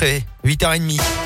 après 8h30.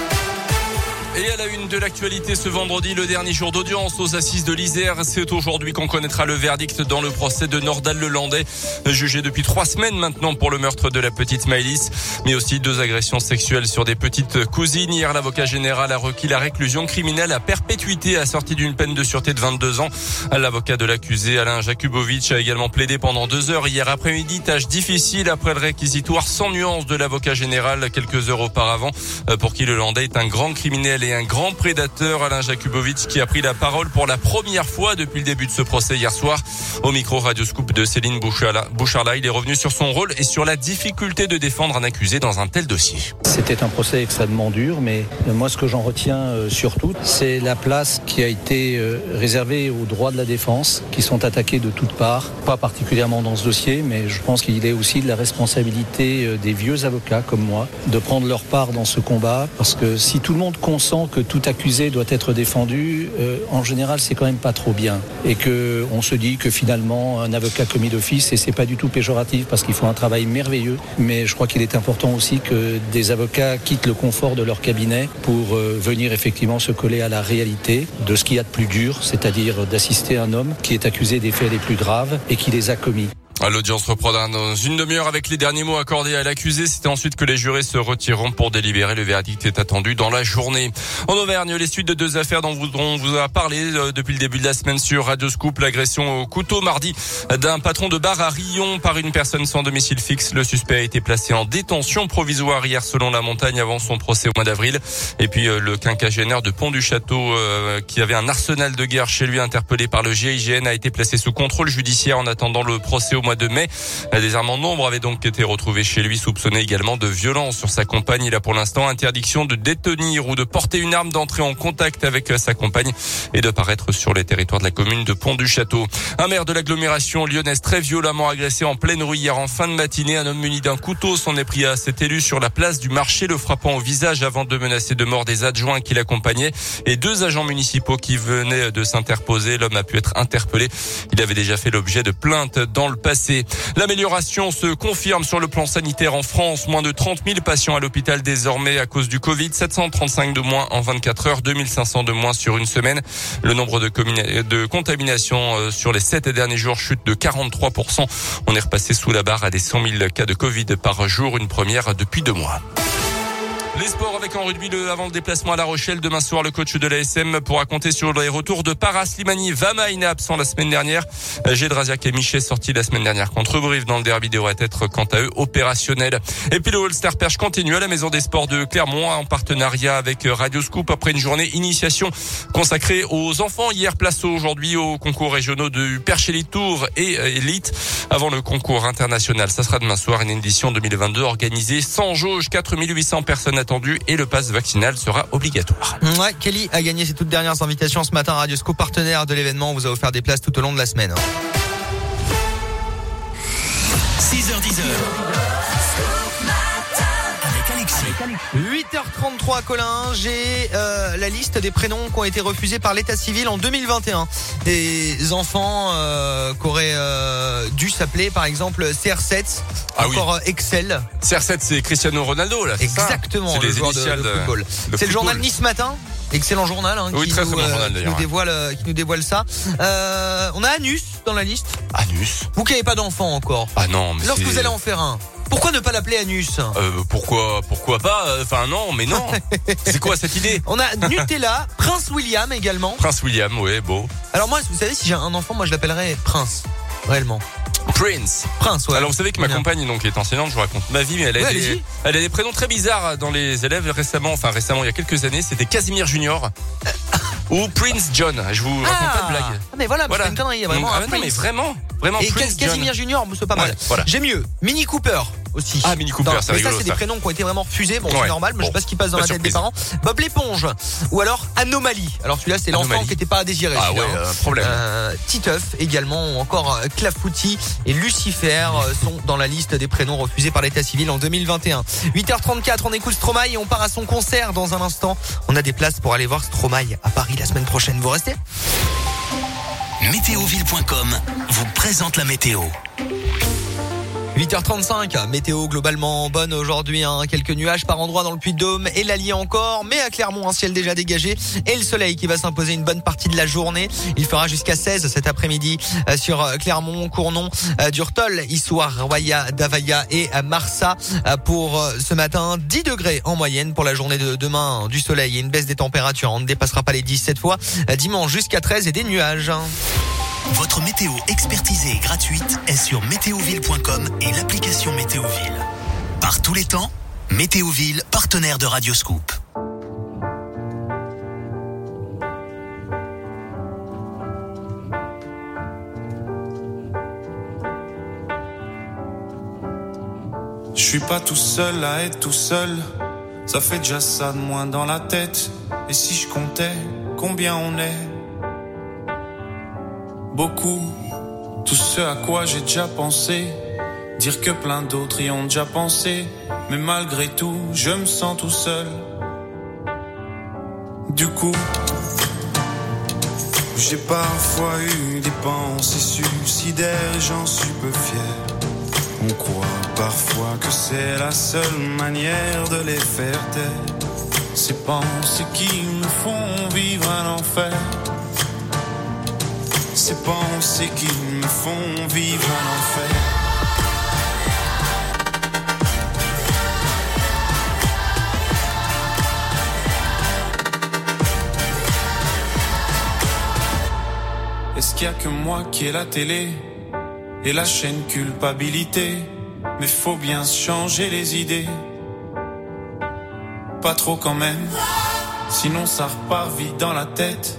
Et à la une de l'actualité ce vendredi, le dernier jour d'audience aux assises de l'Isère. C'est aujourd'hui qu'on connaîtra le verdict dans le procès de Nordal Lelandais, jugé depuis trois semaines maintenant pour le meurtre de la petite Maëlys, mais aussi deux agressions sexuelles sur des petites cousines. Hier, l'avocat général a requis la réclusion criminelle à perpétuité assortie d'une peine de sûreté de 22 ans. L'avocat de l'accusé, Alain Jakubovic, a également plaidé pendant deux heures hier après-midi, tâche difficile après le réquisitoire sans nuance de l'avocat général quelques heures auparavant, pour qui Lelandais est un grand criminel et un grand prédateur, Alain Jakubovic, qui a pris la parole pour la première fois depuis le début de ce procès hier soir. Au micro Radio Scoop de Céline Boucharla, il est revenu sur son rôle et sur la difficulté de défendre un accusé dans un tel dossier. C'était un procès extrêmement dur, mais moi ce que j'en retiens euh, surtout, c'est la place qui a été euh, réservée aux droits de la défense, qui sont attaqués de toutes parts, pas particulièrement dans ce dossier, mais je pense qu'il est aussi de la responsabilité euh, des vieux avocats comme moi de prendre leur part dans ce combat, parce que si tout le monde que tout accusé doit être défendu, euh, en général, c'est quand même pas trop bien. Et que on se dit que finalement, un avocat commis d'office, et c'est pas du tout péjoratif parce qu'ils font un travail merveilleux, mais je crois qu'il est important aussi que des avocats quittent le confort de leur cabinet pour euh, venir effectivement se coller à la réalité de ce qu'il y a de plus dur, c'est-à-dire d'assister un homme qui est accusé des faits les plus graves et qui les a commis. L'audience reprendra dans une demi-heure avec les derniers mots accordés à l'accusé. C'est ensuite que les jurés se retireront pour délibérer. Le verdict est attendu dans la journée. En Auvergne, les suites de deux affaires dont on vous a parlé euh, depuis le début de la semaine sur Radio Scoop. L'agression au couteau mardi d'un patron de bar à Rion par une personne sans domicile fixe. Le suspect a été placé en détention provisoire hier selon la montagne avant son procès au mois d'avril. Et puis euh, le quinquagénaire de Pont du Château euh, qui avait un arsenal de guerre chez lui interpellé par le GIGN a été placé sous contrôle judiciaire en attendant le procès au mois de mai. Des armes en nombre avaient donc été retrouvées chez lui, soupçonné également de violence sur sa compagne. Il a pour l'instant interdiction de détenir ou de porter une arme, d'entrer en contact avec sa compagne et de paraître sur les territoires de la commune de Pont-du-Château. Un maire de l'agglomération lyonnaise très violemment agressé en pleine rue hier en fin de matinée. Un homme muni d'un couteau s'en est pris à cet élu sur la place du marché, le frappant au visage avant de menacer de mort des adjoints qui l'accompagnaient et deux agents municipaux qui venaient de s'interposer. L'homme a pu être interpellé. Il avait déjà fait l'objet de plaintes dans le passé. L'amélioration se confirme sur le plan sanitaire en France. Moins de 30 000 patients à l'hôpital désormais à cause du Covid. 735 de moins en 24 heures, 2500 de moins sur une semaine. Le nombre de, de contaminations euh, sur les sept derniers jours chute de 43%. On est repassé sous la barre à des 100 000 cas de Covid par jour, une première depuis deux mois. Les sports avec en rugby le, avant le déplacement à La Rochelle. Demain soir, le coach de l'ASM pourra compter sur les retours de Paras Slimani. Vamaina absent la semaine dernière. Gédrasiak et Miché sortis la semaine dernière contre Brive dans le derby devraient être quant à eux opérationnels. Et puis le All-Star Perche continue à la Maison des Sports de Clermont en partenariat avec Radio Scoop après une journée initiation consacrée aux enfants. Hier, place aujourd'hui aux concours régionaux de Perche Elite Tour et Elite avant le concours international. Ça sera demain soir une édition 2022 organisée sans jauge. 4800 personnes et le passe vaccinal sera obligatoire. Ouais, Kelly a gagné ses toutes dernières invitations ce matin à Radioscope, partenaire de l'événement. Vous a offert des places tout au long de la semaine. 8h33 Colin, j'ai euh, la liste des prénoms qui ont été refusés par l'état civil en 2021. Des enfants euh, qui auraient euh, dû s'appeler par exemple CR7, Ah encore euh, Excel. CR7 c'est Cristiano Ronaldo là. Exactement, C'est le les initiales de de- football. C'est le journal. Nice Matin. Excellent journal hein, Oui, qui, très, nous, très bon journal, qui d'ailleurs, nous ouais. dévoile, qui nous dévoile ça. On a Anus dans la liste. Anus. Vous qui n'avez pas d'enfant encore. Ah non, mais Lorsque vous allez en faire un, pourquoi ne pas l'appeler Anus? Euh, pourquoi, pourquoi pas? Euh, Enfin non, mais non. c'est quoi cette idée? On a Nutella, Prince William également. Prince William, ouais, beau. Alors moi, vous savez, si j'ai un enfant, moi je l'appellerais Prince. Réellement. Prince. Prince, ouais. Alors vous savez que ma Bien. compagne donc est enseignante, je vous raconte ma vie, mais elle a, Ouais, des, elle a des prénoms très bizarres dans les élèves récemment, enfin récemment il y a quelques années, c'était Casimir Junior ou Prince John. Je vous raconte pas de blague. Ah, mais voilà, une connerie, il y a vraiment Donc, un ah, non, mais vraiment, vraiment Et Prince Cas- Casimir John. Junior, c'est pas mal. Ouais, voilà. J'ai mieux. Mini Cooper aussi. Ah, Mini Cooper, c'est mais rigolo, ça, c'est des prénoms qui ont été vraiment refusés. Bon, Ouais. c'est normal, mais je sais Bon, pas ce qui passe dans pas la tête des parents. Bob l'éponge. Ou alors Anomalie. Alors celui-là, c'est l'enfant qui n'était pas désiré. Ah ouais, hein. euh, problème. Euh, Titeuf également, ou encore euh, Clafouti et Lucifer euh, sont dans la liste des prénoms refusés par l'état civil en 2021. 8h34, on écoute Stromae et on part à son concert dans un instant. On a des places pour aller voir Stromae à Paris la semaine prochaine. Vous restez? Météoville.com vous présente la météo. 8h35, météo globalement bonne aujourd'hui, hein. quelques nuages par endroit dans le Puy-de-Dôme et l'Allier encore, mais à Clermont un ciel déjà dégagé et le soleil qui va s'imposer une bonne partie de la journée. Il fera jusqu'à 16 cet après-midi euh, sur euh, Clermont, Cournon, euh, Durtol, Issoire, Roya, Davaya et Marsa pour ce matin 10 degrés en moyenne pour la journée de demain du soleil et une baisse des températures. On ne dépassera pas les 17 fois. Dimanche jusqu'à 13 et des nuages. Votre météo expertisée et gratuite est sur météoville.com et l'application Météoville. Par tous les temps, Météoville, partenaire de Radioscoop. Je suis pas tout seul à être tout seul. Ça fait déjà ça de moins dans la tête. Et si je comptais combien on est? Beaucoup. Tout ce à quoi j'ai déjà pensé, dire que plein d'autres y ont déjà pensé, mais malgré tout, je me sens tout seul. Du coup, j'ai parfois eu des pensées suicidaires j'en suis peu fier. On croit parfois que c'est la seule manière de les faire taire. Ces pensées qui me font vivre un enfer ces pensées qui me font vivre un enfer. Est-ce qu'il y a que moi qui ai la télé et la chaîne culpabilité? Mais faut bien changer les idées. Pas trop quand même, sinon ça repart vite dans la tête.